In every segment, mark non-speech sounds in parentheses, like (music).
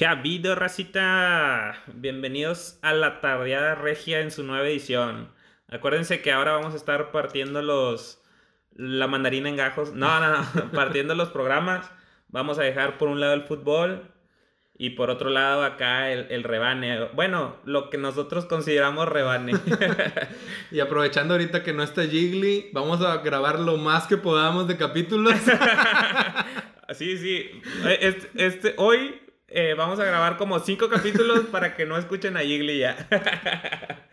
¿Qué ha habido, racita? Bienvenidos a la Tardeada Regia en su nueva edición. Acuérdense que ahora vamos a estar partiendo los. La mandarina en gajos. No, no, no. (laughs) partiendo los programas. Vamos a dejar por un lado el fútbol y por otro lado acá el, el rebane. Bueno, lo que nosotros consideramos rebane. (laughs) y aprovechando ahorita que no está Jiggly, vamos a grabar lo más que podamos de capítulos. (laughs) sí, sí. Este, este, hoy eh, vamos a grabar como cinco capítulos para que no escuchen a Jiggly ya. (laughs)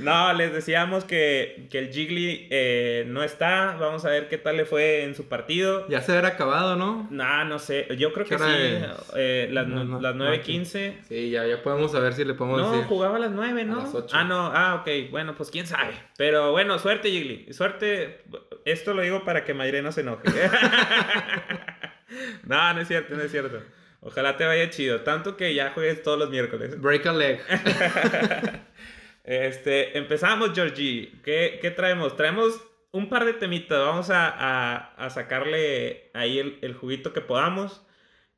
no, les decíamos que, que el Jiggly eh, no está. Vamos a ver qué tal le fue en su partido. Ya se habrá acabado, ¿no? No, no sé. Yo creo que sí. Eh, las, no, las 9.15. Sí, ya, ya podemos saber si le podemos no, jugaba a las 9, ¿no? A las 8. Ah, no. Ah, ok. Bueno, pues quién sabe. Pero bueno, suerte, Jiggly. Suerte. Esto lo digo para que Mayre no se enoje. (laughs) no, no es cierto, no es cierto. Ojalá te vaya chido. Tanto que ya juegues todos los miércoles. (laughs) Break a leg. este, empezamos, Georgie. ¿Qué, ¿Qué, traemos? Traemos un par de temitas. Vamos a, a, a sacarle ahí el, el, juguito que podamos.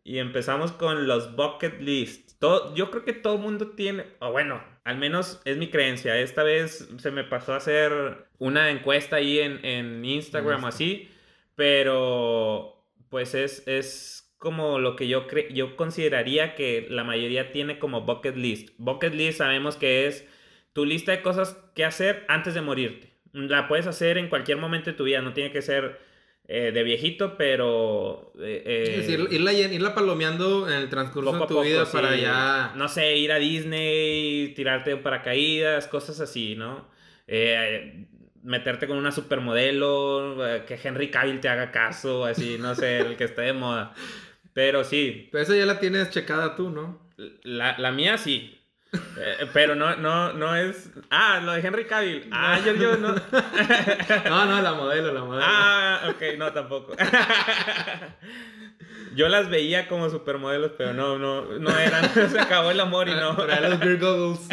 Y empezamos con los bucket lists. Todo, yo creo que todo el mundo tiene, o bueno, al menos es mi creencia. Esta vez se me pasó a hacer una encuesta ahí en, en Instagram o así. Pero pues es, es como lo que yo, yo consideraría que la mayoría tiene como bucket list. Bucket list sabemos que es tu lista de cosas que hacer antes de morirte. La puedes hacer en cualquier momento de tu vida, no tiene que ser eh, de viejito, pero... Eh, sí, irla, irla, palomeando en el transcurso de tu vida para ya... No sé, ir a Disney, tirarte en paracaídas, cosas así, ¿no? Eh, meterte con una supermodelo, que Henry Cavill te haga caso, así, no sé, el que esté de moda. (laughs) Pero sí. Pero esa ya la tienes checada tú, ¿no? La, la mía sí. Eh, pero no, no, no es. Ah, lo de Henry Cavill. (laughs) Ah, yo, yo no. (laughs) no, no, la modelo, la modelo. Ah, ok, no, tampoco. (laughs) yo las veía como supermodelos, pero no, no, no eran. Se acabó el amor y no. Para los Goggles.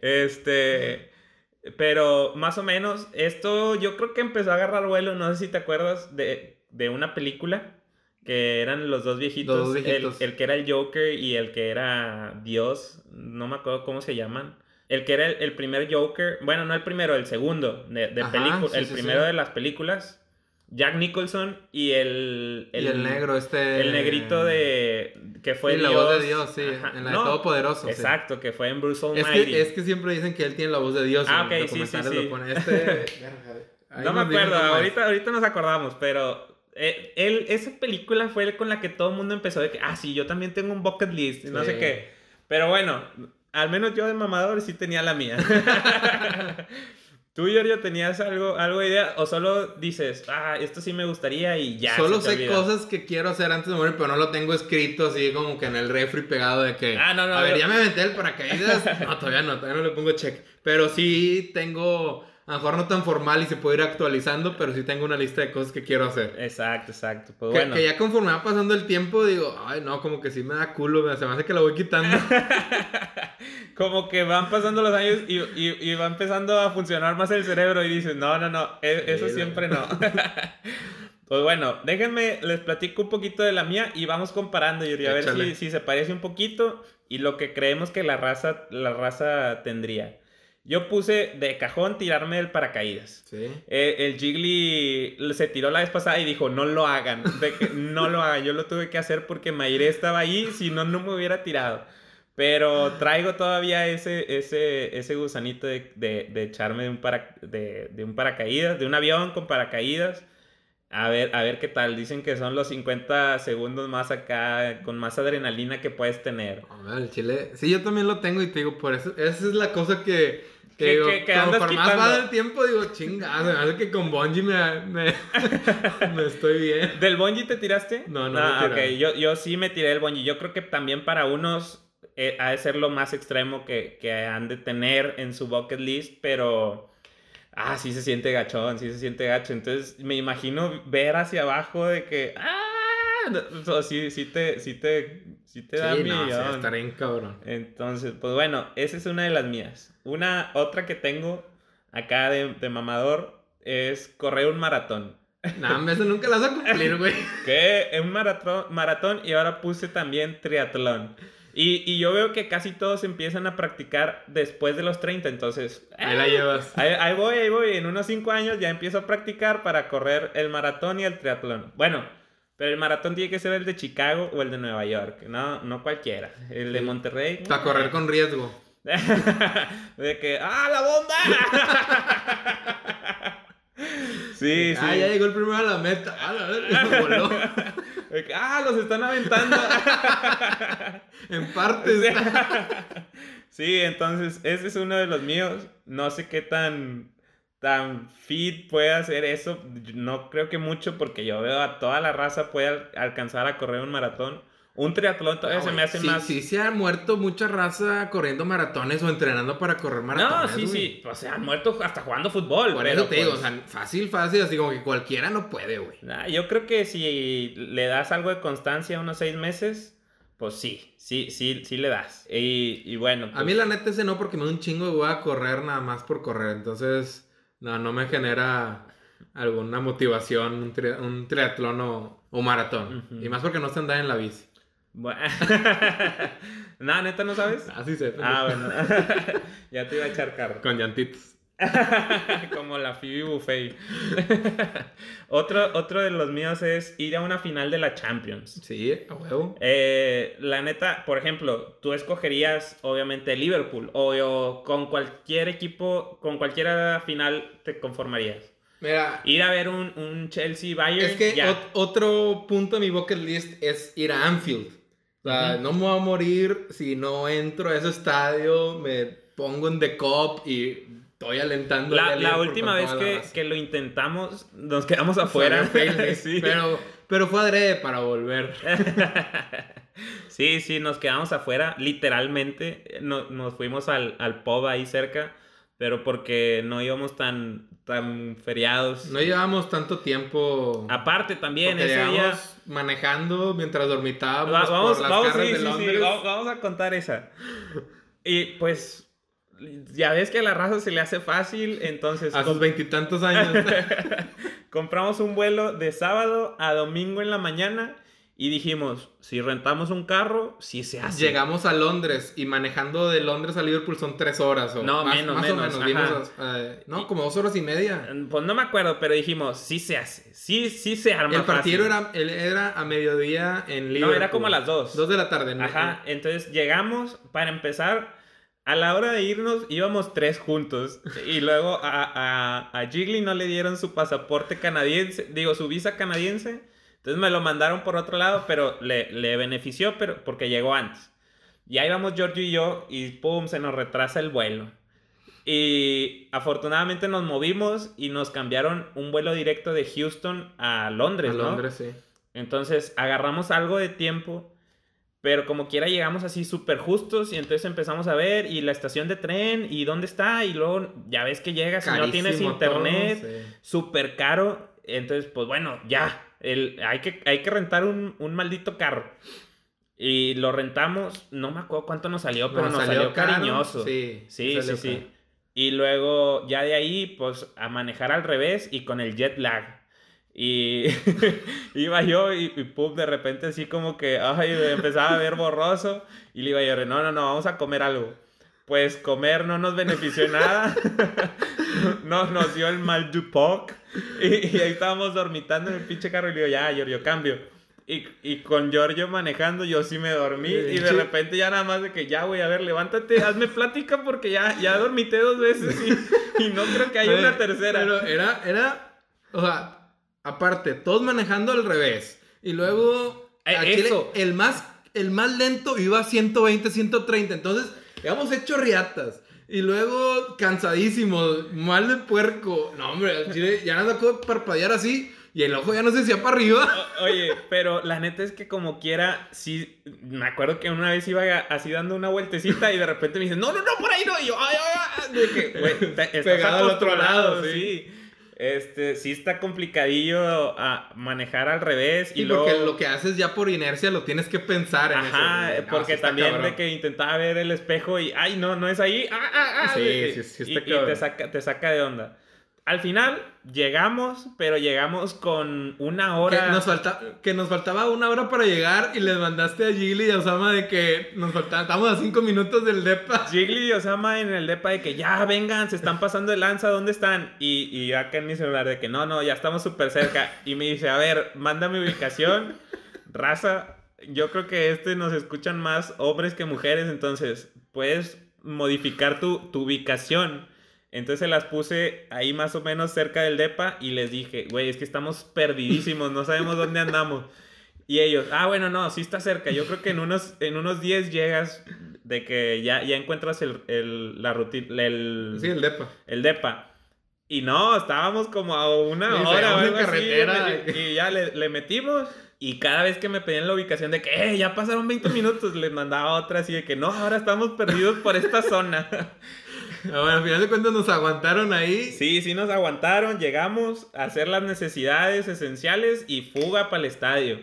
este. Pero más o menos, esto yo creo que empezó a agarrar vuelo. No sé si te acuerdas de, de una película que eran los dos viejitos, El, que era el Joker y el que era Dios, no me acuerdo cómo se llaman. El que era el, primer Joker, bueno, no el primero, el segundo de, de película, el primero de las películas. Jack Nicholson y el, el, y el negro, este. El negrito de. que fue sí, la voz de Dios, sí. En la de Todopoderoso. Exacto, que fue en Bruce Almighty. Es que, es que siempre dicen que él tiene la voz de Dios. Ah, ok, sí, sí, sí. Este... (laughs) no me acuerdo, ahorita, ahorita nos acordamos, pero eh, él, esa película fue con la que todo el mundo empezó de que, ah, sí, yo también tengo un bucket list, no sé qué. Pero bueno, al menos yo de mamador sí tenía la mía. (laughs) ¿Tú, Giorgio, tenías algo, algo de idea? ¿O solo dices, ah, esto sí me gustaría y ya? Solo sé cosas que quiero hacer antes de morir, pero no lo tengo escrito así como que en el refri pegado de que. Ah, no, no. A ver, ya me aventé el paracaídas. (laughs) no, todavía no, todavía no le pongo check. Pero sí tengo a lo mejor no tan formal y se puede ir actualizando, pero sí tengo una lista de cosas que quiero hacer. Exacto, exacto. Pues que, bueno. que ya conforme va pasando el tiempo, digo, ay, no, como que sí me da culo, se me hace que la voy quitando. (laughs) como que van pasando los años y, y, y, va empezando a funcionar más el cerebro y dices, no, no, no, e, eso siempre no. (laughs) pues bueno, déjenme, les platico un poquito de la mía y vamos comparando, Yuri, a ver si, si se parece un poquito y lo que creemos que la raza, la raza tendría. Yo puse de cajón tirarme del paracaídas. Sí. Eh, el Jiggly se tiró la vez pasada y dijo, no lo hagan. no lo hagan. Yo lo tuve que hacer porque Mayre estaba ahí, si no, no me hubiera tirado. Pero traigo todavía ese, ese, ese gusanito de, de, de echarme de un, para, de, de, un paracaídas, de un avión con paracaídas. A ver, a ver qué tal. Dicen que son los 50 segundos más acá, con más adrenalina que puedes tener. el chile. Sí, yo también lo tengo y te digo, por eso, esa es la cosa que que, digo, que, que andas por más va del tiempo, digo, chingada, me hace que con Bonji me, me, (laughs) me, estoy bien. ¿Del Bonji te tiraste? No, no, ah, okay. yo, yo sí me tiré el Bonji. Yo creo que también para unos eh, ha de ser lo más extremo que, que han de tener en su bucket list, pero... Ah, sí se siente gachón, sí se siente gacho. Entonces me imagino ver hacia abajo de que... ¡Ah! sí, sí te, sí te, sí te da sí, no, estaré en cabrón. Entonces, pues bueno, esa es una de las mías. Una, otra que tengo acá de, de mamador es correr un maratón. (laughs) No, eso nunca lo vas a cumplir, güey. (laughs) es un maratón, maratón y ahora puse también triatlón. Y, y, yo veo que casi todos empiezan a practicar después de los 30, entonces... Ahí la llevas. Ahí, voy, ahí voy. En unos 5 años ya empiezo a practicar para correr el maratón y el triatlón. Bueno, pero el maratón tiene que ser el de Chicago o el de Nueva York. No, no cualquiera. El de Monterrey... Para correr con riesgo. (laughs) de que... ¡Ah, la bomba! sí, (laughs) sí. Ah, ya llegó el primero a la meta. Ah, la voló. (laughs) ah, los están aventando. (laughs) en partes. (laughs) sí, entonces ese es uno de los míos. No sé qué tan tan fit puede hacer eso. No creo que mucho porque yo veo a toda la raza puede alcanzar a correr un maratón. Un triatlón todavía se me hace más. Sí, se ha muerto mucha raza corriendo maratones o entrenando para correr maratones. No, sí, sí. O sea, han muerto hasta jugando fútbol. Por eso te digo, pues o sea, fácil, fácil, así como que cualquiera no puede, güey. yo creo que si le das algo de constancia unos seis meses, pues sí, sí, sí, sí le das. Y, bueno. A mí pues la neta ese no, porque me da un chingo de voy a correr nada más por correr. Entonces, no, no me genera alguna motivación un, triatlón o, maratón. Y más porque no se anda en la bici. Bueno. (laughs) no, neta, ¿no sabes? Ah, sí sé. Ah, bueno. (laughs) ya te iba a echar carro. Con llantitos. (laughs) Como la Phoebe Buffet. otro, otro de los míos es ir a una final de la Champions. Sí, a huevo. Eh, la neta, por ejemplo, tú escogerías obviamente Liverpool o, con cualquier equipo, con cualquier final te conformarías. Mira, ir a ver un, un Chelsea Bayern. Es que otro punto de mi bucket list es ir a Anfield. O sea, no me voy a morir si no entro a ese estadio, me pongo en The Cop y estoy alentando. La, la última vez que, que, lo intentamos, nos quedamos afuera. (laughs) sí. pero, pero fue adrede para volver. (laughs) sí, sí, nos quedamos afuera, literalmente. nos fuimos al, al pub ahí cerca, pero porque no íbamos tan, tan feriados. No llevábamos tanto tiempo. Aparte también, ese día... manejando mientras dormitábamos vamos, por las vamos, de Londres. vamos, a contar esa. Y pues ya ves que a la raza se le hace fácil, entonces... A sus veintitantos años. (laughs) compramos un vuelo de sábado a domingo en la mañana y dijimos, si rentamos un carro, sí se hace. Llegamos a Londres y manejando de Londres a Liverpool son tres horas o no, menos, menos. O menos. Eh, no, como dos horas y media. Pues no me acuerdo, pero dijimos, sí se hace, sí, sí se arma. El partido era, era a mediodía en Liverpool. No, era como a las dos. Dos de la tarde. Ajá, entonces llegamos, para empezar, a la hora de irnos íbamos tres juntos y luego a, a, a Jiggly no le dieron su pasaporte canadiense, digo, su visa canadiense entonces me lo mandaron por otro lado, pero le, le benefició pero, porque llegó antes. Y ahí vamos Giorgio y yo y pum, se nos retrasa el vuelo. Y afortunadamente nos movimos y nos cambiaron un vuelo directo de Houston a Londres, a Londres, sí. Entonces agarramos algo de tiempo, pero como quiera llegamos así súper justos y entonces empezamos a ver y la estación de tren y dónde está y luego ya ves que llegas y no tienes internet, súper caro. Entonces, pues bueno, ya, hay, que, hay que rentar un, maldito carro. Y lo rentamos, no me acuerdo cuánto nos salió, pero nos, salió, cariñoso. Sí, sí, sí. sí. Y luego ya de ahí, pues a manejar al revés y con el jet lag. Y (laughs) iba yo y, y pum, de repente así como que, ay, empezaba a ver borroso. Y le iba yo, no, no, no, vamos a comer algo. Pues comer no nos benefició nada. (laughs) no, nos dio el mal du poc. Y, ahí estábamos dormitando en el pinche carro y le digo, ya, Giorgio, cambio. Y, y, con Giorgio manejando, yo sí me dormí. Y de repente ya nada más de que ya, voy a ver, levántate, hazme plática porque ya, ya dormité dos veces y, no creo que haya una tercera. Pero era, era, o sea, aparte, todos manejando al revés. Y luego, eh, eso. el más, el más lento iba a 120, 130. Entonces, habíamos hecho riatas. Y luego, cansadísimo, mal de puerco. No, hombre, ya no puedo parpadear así. Y el ojo ya no se hacía para arriba. oye, pero la neta es que como quiera, sí, me acuerdo que una vez iba así dando una vueltecita y de repente me dice, no, no, no, por ahí no. Y yo, ay, ay, ay. De que, güey, Pegado al otro lado, sí. Este, sí está complicadillo a manejar al revés. Y, porque lo que haces ya por inercia lo tienes que pensar en Ajá, porque también de que intentaba ver el espejo y, ay, no, no es ahí. Ah, ah, ah, sí, sí, sí, está y, y te, saca, te saca de onda. Al final llegamos, pero llegamos con una hora. Que nos, falta, que nos faltaba una hora para llegar y les mandaste a Gigli y a Osama de que nos faltaban, estamos a cinco minutos del depa. (laughs) Gigli y Osama en el depa de que ya vengan, se están pasando de lanza, ¿dónde están? Y, y acá en mi celular de que no, no, ya estamos súper cerca. Y me dice, a ver, manda mi ubicación, raza. Yo creo que este nos escuchan más hombres que mujeres, entonces puedes modificar tu, tu ubicación entonces se las puse ahí más o menos cerca del DEPA y les dije, güey, es que estamos perdidísimos, no sabemos dónde andamos. Y ellos, ah, bueno, no, sí está cerca. Yo creo que en unos, en unos 10 llegas de que ya, ya encuentras el, el la rutina, el... Sí, el DEPA. El DEPA. Y no, estábamos como a una hora o algo carretera. Así, y, ya le, le, metimos. Y cada vez que me pedían la ubicación de que, eh, ya pasaron 20 minutos, les mandaba otra así de que, no, ahora estamos perdidos por esta zona. (laughs) bueno, al final de cuentas nos aguantaron ahí. Sí, sí nos aguantaron. Llegamos a hacer las necesidades esenciales y fuga para el estadio.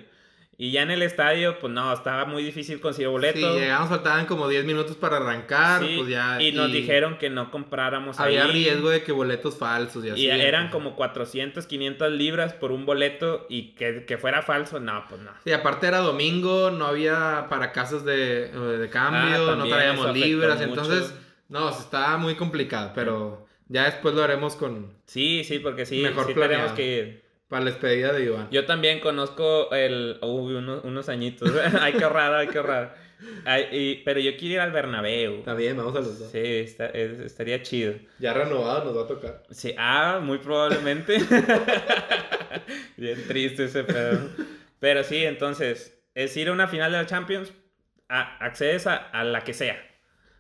Y ya en el estadio, pues no, estaba muy difícil conseguir boletos. Sí, llegamos, faltaban como 10 minutos para arrancar. pues ya, y, nos dijeron que no compráramos Había riesgo de que boletos falsos y así. Y eran como 400, 500 libras por un boleto y que, que, fuera falso, no, pues no. Sí, aparte era domingo, no había para casas de, de cambio, ah, no traíamos libras, entonces no, está muy complicado, pero ya después lo haremos con. Sí, sí, porque sí, mejor sí tenemos que ir. Para la despedida de Iván. Yo también conozco el. Uy, unos, unos añitos. (laughs) hay que ahorrar, hay que ahorrar. pero yo quiero ir al Bernabéu. Está bien, vamos a los dos. Sí, estaría chido. Ya renovado nos va a tocar. Sí, ah, muy probablemente. (laughs) bien triste ese pedo. Pero sí, entonces, es ir a una final de la Champions, accedes a, a la que sea.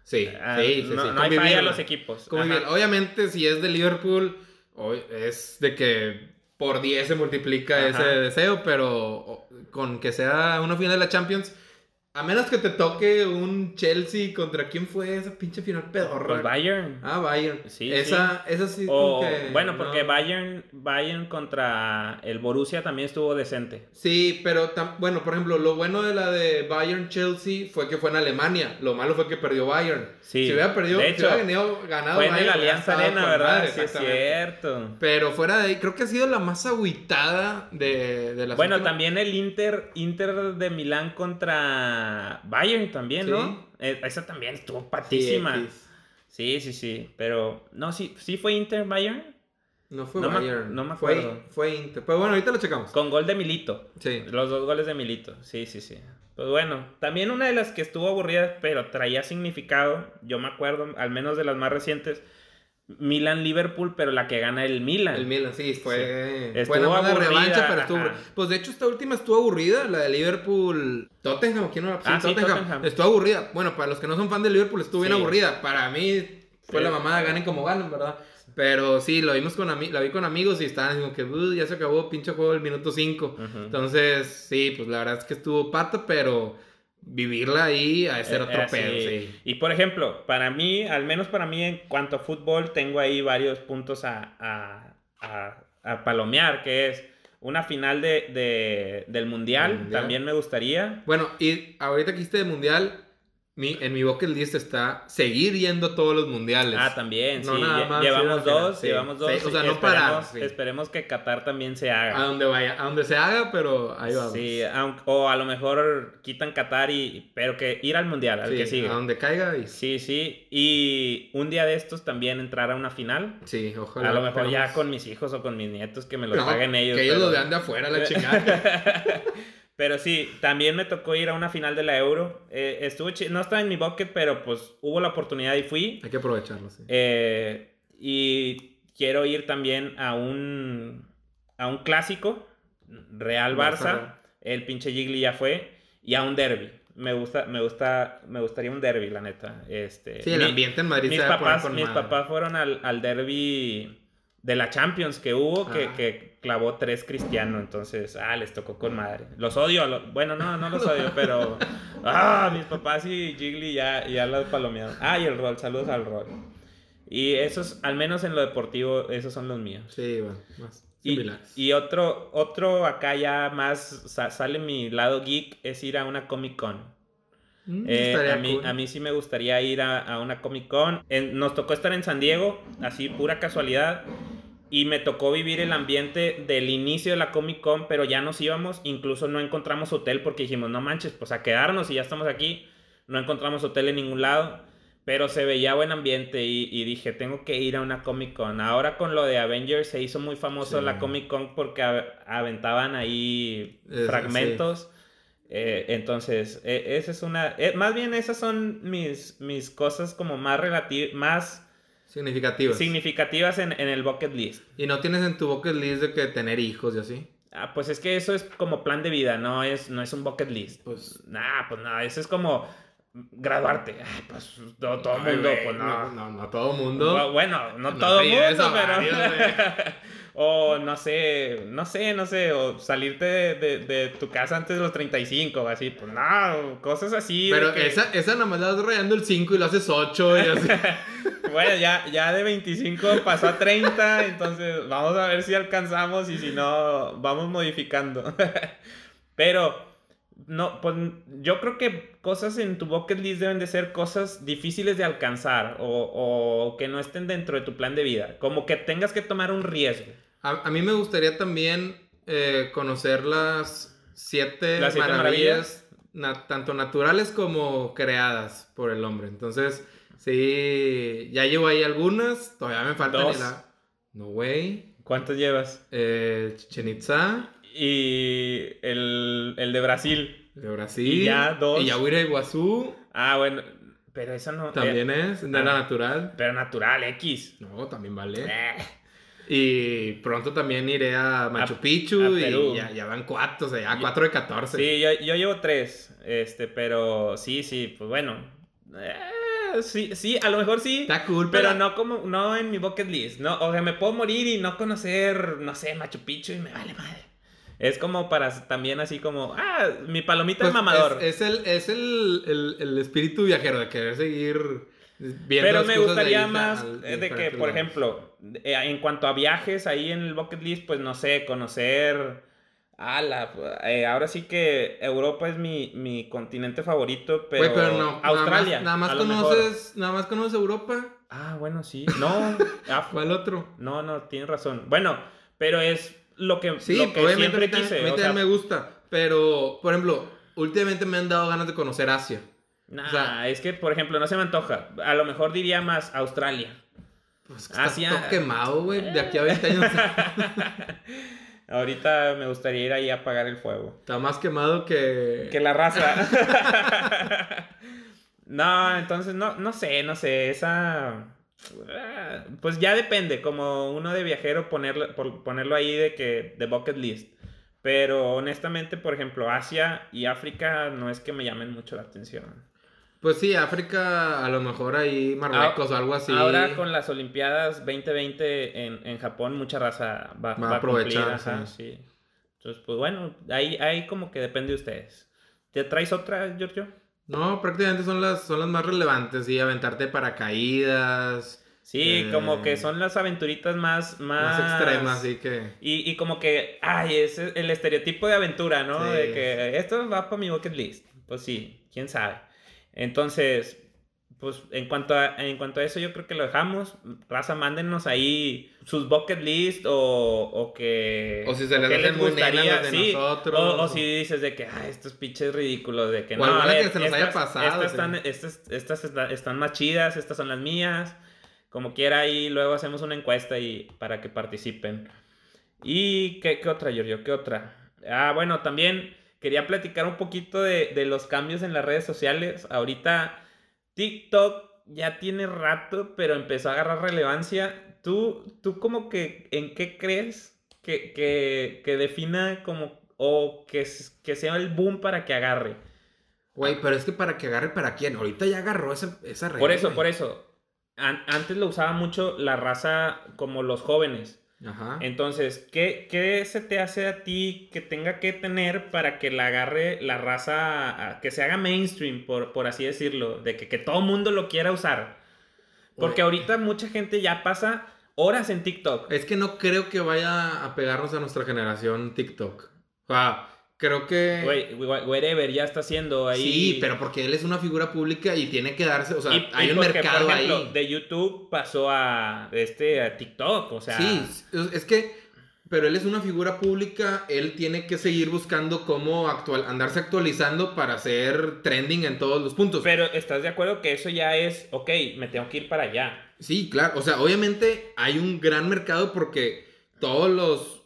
Sí, ah, sí, sí, no, hay falla a los equipos. Obviamente, si es de Liverpool, es de que por 10 se multiplica ese deseo, pero con que sea una final de la Champions, a menos que te toque un Chelsea contra quién fue esa pinche final pedorra. Pues Bayern. Ah, Bayern. Sí. Esa, sí. esa sí. bueno, porque Bayern, Bayern contra el Borussia también estuvo decente. Sí, pero bueno, por ejemplo, lo bueno de la de Bayern Chelsea fue que fue en Alemania. Lo malo fue que perdió Bayern. Sí. Si hubiera perdido, de hecho, si hubiera ganado fue en la Alianza Arena, ¿verdad? sí, es cierto. Pero fuera de ahí, creo que ha sido la más agüitada de, de Bueno, también el Inter, Inter de Milán contra Bayern también, ¿no? Eh, esa también estuvo patísima. Sí, sí, sí, Pero, no, sí, sí fue Inter Bayern. No fue Bayern. no me acuerdo. Fue, Inter. Pero bueno, ahorita lo checamos. Con gol de Milito. Sí. Los dos goles de Milito. Sí, sí, sí. Pues bueno, también una de las que estuvo aburrida, pero traía significado, yo me acuerdo, al menos de las más recientes, Milan-Liverpool, pero la que gana el Milan. El Milan, sí, fue. Estuvo fue revancha, pero estuvo. Pues de hecho, esta última estuvo aburrida, la de Liverpool. Tottenham, ¿quién no la ah, sí, Tottenham. Estuvo aburrida. Bueno, para los que no son fan de Liverpool, estuvo bien aburrida. Para mí, fue la mamada, ganen como ganen, ¿verdad? Pero sí, lo vimos con la vi con amigos y estaban como que ya se acabó pinche juego el minuto 5. Entonces, sí, pues la verdad es que estuvo pato, pero vivirla ahí a ser eh, otro pedo, Y por ejemplo, para mí, al menos para mí en cuanto a fútbol, tengo ahí varios puntos a, a, a, palomear, que es una final de, del mundial, también me gustaría. Bueno, y ahorita que hiciste de mundial, mi, en mi bucket list está seguir yendo todos los mundiales. Ah, también, sí. llevamos dos, llevamos dos. o sea, no parar. Esperemos que Qatar también se haga. A donde vaya, a donde se haga, pero ahí vamos. Sí, o a lo mejor quitan Qatar y, pero que ir al mundial, al que sigue. A donde caiga. Y... Sí, sí. Y un día de estos también entrar a una final. Sí, ojalá. A lo mejor ya con mis hijos o con mis nietos que me lo paguen ellos. Que ellos lo vean de afuera, la chingada. (laughs) (laughs) Pero sí, también me tocó ir a una final de la Euro. Eh, estuvo no estaba en mi bucket, pero pues hubo la oportunidad y fui. Hay que aprovecharlo, sí. Eh, y quiero ir también a un, a un clásico, Real Barça. El pinche Gigli ya fue. Y a un derby. Me gusta, me gusta, me gustaría un derby, la neta. Este, sí, el ambiente en Madrid mis papás, mis papás fueron al, al derby de la Champions que hubo, que, ah. que, clavó tres Cristiano, entonces, ah, les tocó con madre. Los odio, bueno, no, no los odio, pero, (laughs) ah, mis papás y Jiggly ya, ya los palomearon. Ah, y el rol, saludos al rol. Y esos, al menos en lo deportivo, esos son los míos. Sí, bueno, más. Y, y, otro, otro acá ya más sale mi lado geek es ir a una Comic Con. Mm, eh, a, mí, a mí sí me gustaría ir a, a una Comic Con. nos tocó estar en San Diego, así pura casualidad. Y me tocó vivir el ambiente del inicio de la Comic Con, pero ya nos íbamos, incluso no encontramos hotel porque dijimos, no manches, pues a quedarnos y ya estamos aquí. No encontramos hotel en ningún lado, pero se veía buen ambiente y, y dije, tengo que ir a una Comic Con. Ahora con lo de Avengers se hizo muy famoso Sí. la Comic Con porque aventaban ahí Es- fragmentos. Eh, entonces, eh, esa es una... eh, más bien esas son mis, mis cosas como más relativas, más Significativos. significativas en, en el bucket list. y no tienes en tu bucket list de que tener hijos y así. Ah, pues es que eso es como plan de vida, no es, no es un bucket list. Pues. Nah, pues no, eso es como graduarte. Ay, pues todo, todo el mundo, pues no. no. No, no todo mundo. Bu- Bueno, no, No todo mundo, pero. varios. (laughs) o no sé, no sé, no sé, o salirte de, de- de tu casa antes de los 35, o así, pues no, cosas así. Pero que- esa, esa nada más la vas rayando el 5 y lo haces 8 y así. (laughs) Bueno, ya, ya de 25 pasó a 30, entonces vamos a ver si alcanzamos y si no, vamos modificando. (laughs) Pero, no, pues yo creo que cosas en tu bucket list deben de ser cosas difíciles de alcanzar o, o que no estén dentro de tu plan de vida. Como que tengas que tomar un riesgo. A, a mí me gustaría también eh, conocer las siete, Las siete maravillas, na- tanto naturales como creadas por el hombre. Entonces, sí, ya llevo ahí algunas, todavía me faltan. Dos. la- No, güey. ¿Cuántos llevas? Eh, Chichen Itza, Y el, el de Brasil. de Brasil. Y ya dos. Y ya voy a ir a Iguazú, Ah, bueno, pero eso no... también eh, es, de ah. la natural. pero natural, X. No, también vale. Eh. Y pronto también iré a Machu A- Picchu a y ya, ya van cuatro, o sea, ya cuatro de 14. Sí, yo, yo llevo tres, este, pero sí, sí, pues bueno. Eh, sí, sí, a lo mejor sí, Está cool, pero no como, no en mi bucket list, no, o sea, me puedo morir y no conocer, no sé, Machu Picchu y me vale madre. Es como para también así como, ah, mi palomita Pues de mamador. Es, es el, es el, el, el espíritu viajero de querer seguir viendo Pero las me cosas gustaría más al- de que, por lados. ejemplo, eh, en cuanto a viajes ahí en el bucket list, pues no sé, conocer. ala, eh, ahora sí que Europa es mi, mi continente favorito, pero, no, Australia. Nada más, nada conoces, nada más conoces Europa. Ah, bueno, sí. No, (laughs) ah, ¿Cuál otro? no, no, tienes razón. Bueno, pero es lo que, Sí, lo que obviamente siempre también- quise. a mí o también sea, me gusta. Pero, por ejemplo, últimamente me han dado ganas de conocer Asia. nah, o sea- es que, por ejemplo, no se me antoja. A lo mejor diría más Australia. Pues que está Asia- todo quemado, güey. De aquí a 20 años (laughs) Ahorita me gustaría ir ahí a apagar el fuego. está más quemado que... Que la raza. (laughs) (laughs) no, entonces no, no sé, no sé, esa... ah, Pues ya depende, como uno de viajero ponerlo, por- ponerlo ahí de que de bucket list. Pero honestamente, por ejemplo, Asia y África no es que me llamen mucho la atención. Pues sí, África, a lo mejor ahí Marruecos o algo así. Ahora con las Olimpiadas 2020 en, en Japón, mucha raza va, Va a va a cumplir, aprovechar, ajá, sí. sí. Entonces, pues bueno, ahí, ahí como que depende de ustedes. ¿Te traes otra, Giorgio? No, prácticamente son las, son las más relevantes, sí, aventarte paracaídas, Sí, Eh, como que son las aventuritas más... Más, más extremas, así que... Y, y como que, ay, es el estereotipo de aventura, ¿no? Sí. De que esto va para mi bucket list. Pues sí, quién sabe. Entonces, pues en cuanto a, en cuanto a eso, yo creo que lo dejamos. Raza, mándenos ahí sus bucket list o, o que. O si se les nenas las de sí. nosotros. O, o si dices de que, ay, estos pinches ridículos, de que O no. a ver, que se nos haya pasado, Estas, están, estas, estas está- están más chidas, estas son las mías. Como quiera, ahí luego hacemos una encuesta y para que participen. ¿Y qué, qué otra, Giorgio? ¿Qué otra? Ah, bueno, también quería platicar un poquito de, de los cambios en las redes sociales. Ahorita TikTok ya tiene rato, pero empezó a agarrar relevancia. ¿Tú, tú como que en qué crees que, que, que defina como o que, que sea el boom para que agarre? Güey, pero es que para que agarre para quién, ahorita ya agarró esa, esa red. Por eso, güey. por eso. An- antes lo usaba mucho la raza como los jóvenes. Ajá. Entonces, ¿qué, ¿qué se te hace a ti que tenga que tener para que la agarre la raza, a- que se haga mainstream, por, por así decirlo, de que, que todo mundo lo quiera usar? Porque ahorita mucha gente ya pasa horas en TikTok. Es que no creo que vaya a pegarnos a nuestra generación TikTok. O sea, creo que... Güey, wherever ya está haciendo ahí. Sí, pero porque él es una figura pública y tiene que darse, o sea, Y- hay y un porque, mercado por ejemplo, ahí. De YouTube pasó a, este, a TikTok, o sea. Sí, es- es que, pero él es una figura pública, él tiene que seguir buscando cómo actual, andarse actualizando para ser trending en todos los puntos. Pero estás de acuerdo que eso ya es, ok, me tengo que ir para allá. Sí, claro, o sea, obviamente hay un gran mercado porque todos los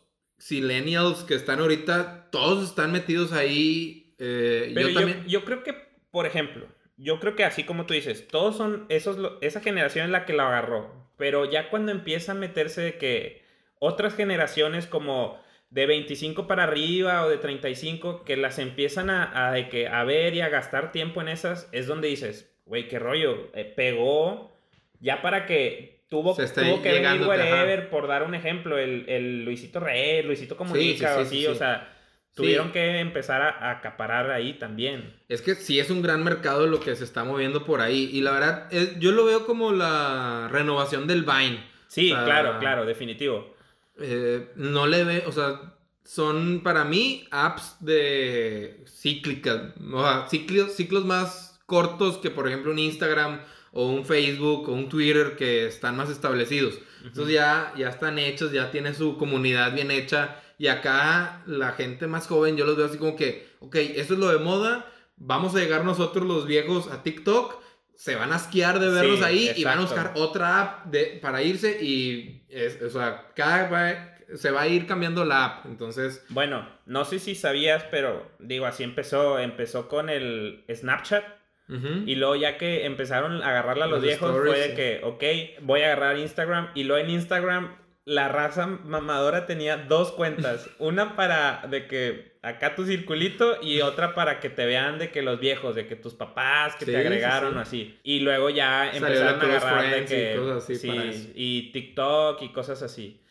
millennials que están ahorita, todos están metidos ahí. eh, Pero yo yo, también. yo creo que, por ejemplo, yo creo que así como tú dices, todos son, esos, esa generación es la que lo agarró. Pero ya cuando empieza a meterse de que otras generaciones como de 25 para arriba o de 35 que las empiezan a, a de que, a ver y a gastar tiempo en esas, es donde dices, güey, qué rollo, eh, pegó ya para que tuvo, tuvo que venir wherever, por dar un ejemplo, el, el Luisito Rey, Luisito Comunica sí, o sí, así, sí, o sí. sea, tuvieron que empezar a, a acaparar ahí también. Es que sí es un gran mercado lo que se está moviendo por ahí. Y la verdad, es- yo lo veo como la renovación del Vine. Sí, O sea, claro, claro, definitivo. Eh, no le ve, o sea, son para mí apps de cíclicas, o sea, ciclos, ciclos más cortos que por ejemplo un Instagram o un Facebook o un Twitter que están más establecidos. Entonces ya, ya están hechos, ya tiene su comunidad bien hecha y acá la gente más joven yo los veo así como que, ok, esto es lo de moda, vamos a llegar nosotros los viejos a TikTok. Se van a asquear de verlos Sí, ahí y van a exacto. buscar otra app de, para irse y es, o sea, cada va- se va a ir cambiando la app. Entonces, Bueno, no sé si sabías, pero digo, así empezó, empezó con el Snapchat. Y luego ya que empezaron a agarrarla a los, Los viejos, stories, fue de sí. que, ok, voy a agarrar Instagram. Y luego en Instagram, la raza mamadora tenía dos cuentas. (laughs) Una para de que acá tu circulito y otra para que te vean de que los viejos, de que tus papás que Sí, te agregaron sí. o así. Y luego ya empezaron a agarrar de y que... cosas así sí, para eso. y TikTok y cosas así.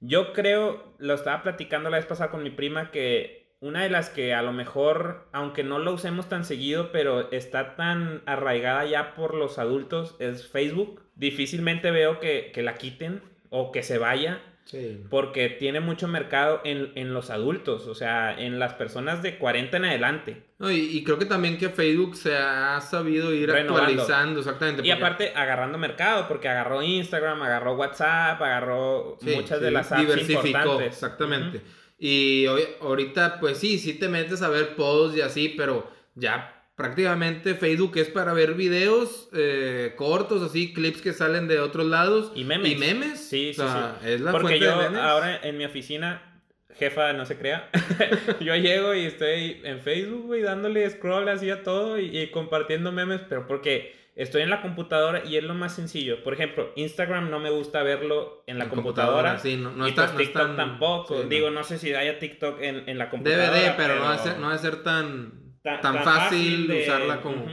Yo creo, lo estaba platicando la vez pasada con mi prima, que una de las que a lo mejor, aunque no lo usemos tan seguido, pero está tan arraigada ya por los adultos, es Facebook. Difícilmente veo que, que la quiten o que se vaya, Sí. porque tiene mucho mercado en, en los adultos, o sea, en las personas de 40 en adelante. No, y, y creo que también que Facebook se ha sabido ir Renovando. actualizando, exactamente. Y porque- aparte agarrando mercado, porque agarró Instagram, agarró WhatsApp, agarró Sí, muchas de las apps diversificó, importantes. Exactamente. Y hoy, ahorita, pues sí, sí te metes a ver posts y así, pero ya prácticamente Facebook es para ver videos eh, cortos, así, clips que salen de otros lados. Y memes. Y memes. Sí, sí, O sea, sí. Es la Porque yo de memes. ahora en mi oficina, jefa, no se crea, (laughs) yo llego y estoy en Facebook, güey, dándole scroll así a todo y, y compartiendo memes, pero porque estoy en la computadora y es lo más sencillo. Por ejemplo, Instagram no me gusta verlo en la En computadora. sí, no, no y está, pues no TikTok tampoco. sí. Digo, no sé si haya TikTok en, en la computadora. DVD, pero, no debe ser, no debe ser tan, Tan- fácil, de- usarla como,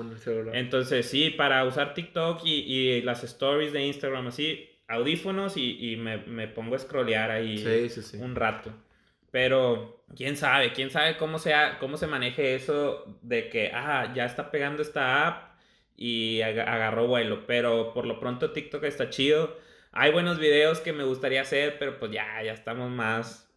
en el celular. Entonces, sí, para usar TikTok y, y las stories de Instagram así, audífonos y, y me, me pongo a scrollear ahí sí, sí, sí. un rato. Pero, quién sabe, quién sabe cómo, sea, cómo se maneje eso de que, ah, ya está pegando esta app y aga- agarró vuelo. Pero por lo pronto TikTok está chido. Hay buenos videos que me gustaría hacer, pero pues ya, ya estamos más,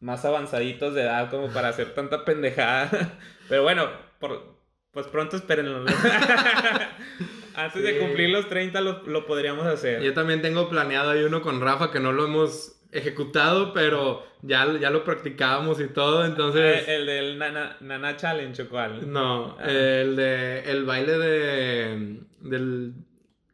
más avanzaditos de edad como para hacer tanta pendejada. (laughs) Pero bueno, por, pues pronto espérenlo. (laughs) Antes de cumplir los 30 lo, lo podríamos hacer. Yo también tengo planeado ahí uno con Rafa que no lo hemos ejecutado, pero ya, ya lo practicábamos y todo, entonces... Eh, el del Nana, Nana Challenge o cuál. No, Ah. el de el baile de del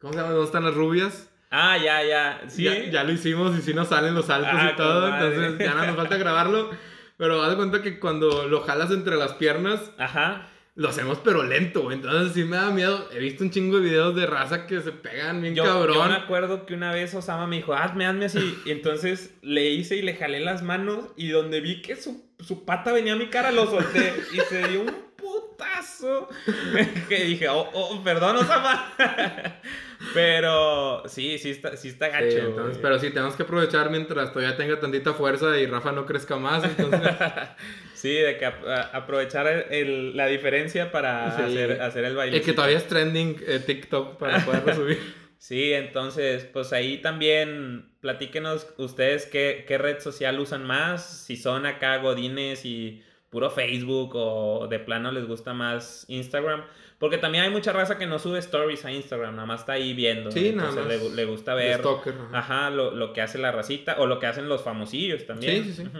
¿cómo se llama? ¿Dónde están las rubias? Ah, ya, ya. Sí. Ya, ya lo hicimos y sí nos salen los saltos Ah, y todo, madre. entonces ya no nos falta grabarlo, pero haz de cuenta que cuando lo jalas entre las piernas Ajá. Lo hacemos pero lento, güey. entonces sí me da miedo. He visto un chingo de videos de raza que se pegan bien Yo, yo cabrón. me acuerdo que una vez Osama me dijo, hazme, hazme así. Y entonces le hice y le jalé las manos. Y donde vi que su, su pata venía a mi cara, lo solté. Y se dio un putazo. (laughs) que dije, oh, oh, perdón, Osama. (laughs) Pero sí, sí está, sí está Sí, gacho. entonces, pero sí, tenemos que aprovechar mientras todavía tenga tantita fuerza y Rafa no crezca más. Entonces, (laughs) Sí, de que a- aprovechar el- el- la diferencia para Sí. hacer, hacer el baile. y que todavía es trending eh, TikTok para poderlo subir. Sí, entonces, pues ahí también platíquenos ustedes qué, qué red social usan más, si son acá godines y puro Facebook o de plano les gusta más Instagram. Porque también hay mucha raza que no sube stories a Instagram, nada más está ahí viendo. Sí, nada más. Le, le gusta ver stalker, ajá. ajá, lo, lo que hace la racita o lo que hacen los famosillos también. Sí, sí, sí.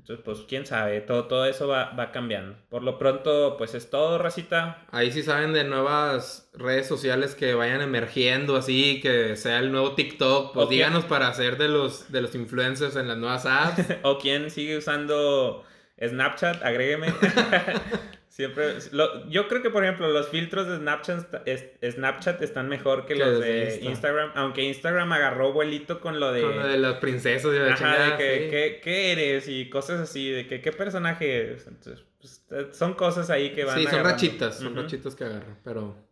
Entonces, pues quién sabe, todo, todo eso va, va cambiando. Por lo pronto, pues es todo, racita. Ahí sí saben de nuevas redes sociales que vayan emergiendo así, que sea el nuevo TikTok, pues díganos para hacer de los, de los influencers en las nuevas apps. (laughs) O quién sigue usando Snapchat, agrégueme. (laughs) Siempre, lo- yo creo que por ejemplo los filtros de Snapchat, es- Snapchat están mejor que los los de de Insta. Instagram, aunque Instagram agarró vuelito con lo de, Con lo de las princesas y la ajá, chingada, de que, sí. ¿qué, qué eres y cosas así, de que qué personaje eres. Entonces, pues, son cosas ahí que van Sí, son agarrando. rachitas, son rachitas que agarran, pero...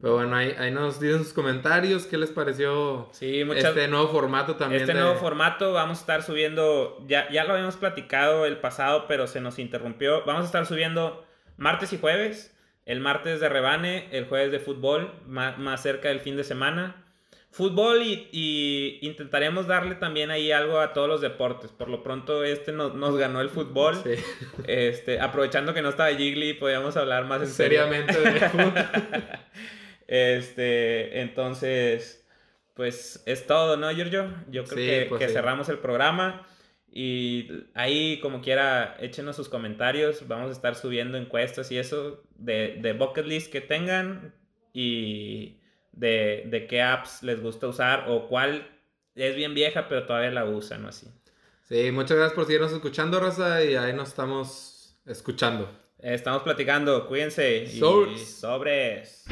Pero bueno, ahí, ahí nos dicen sus comentarios, qué les pareció Sí, muchas, este nuevo formato también. Este de- nuevo formato vamos a estar subiendo, ya, ya lo habíamos platicado el pasado, pero se nos interrumpió. Vamos a estar subiendo martes y jueves. El martes de rebane, el jueves de fútbol, más, más cerca del fin de semana. Fútbol y, y intentaremos darle también ahí algo a todos los deportes. Por lo pronto este nos, nos ganó el fútbol. Sí, Este, aprovechando que no estaba Jiggly, podíamos hablar más en serio. seriamente de fútbol. (laughs) Este, entonces, pues es todo, ¿no, Giorgio? Yo creo Sí, que, pues que sí. cerramos el programa. Y ahí, como quiera, échenos sus comentarios. Vamos a estar subiendo encuestas y eso de, de bucket list que tengan y de, de qué apps les gusta usar o cuál es bien vieja, pero todavía la usan o así. Sí, muchas gracias por seguirnos escuchando, Rosa, y ahí nos estamos escuchando. Estamos platicando, cuídense y Sobres. sobres.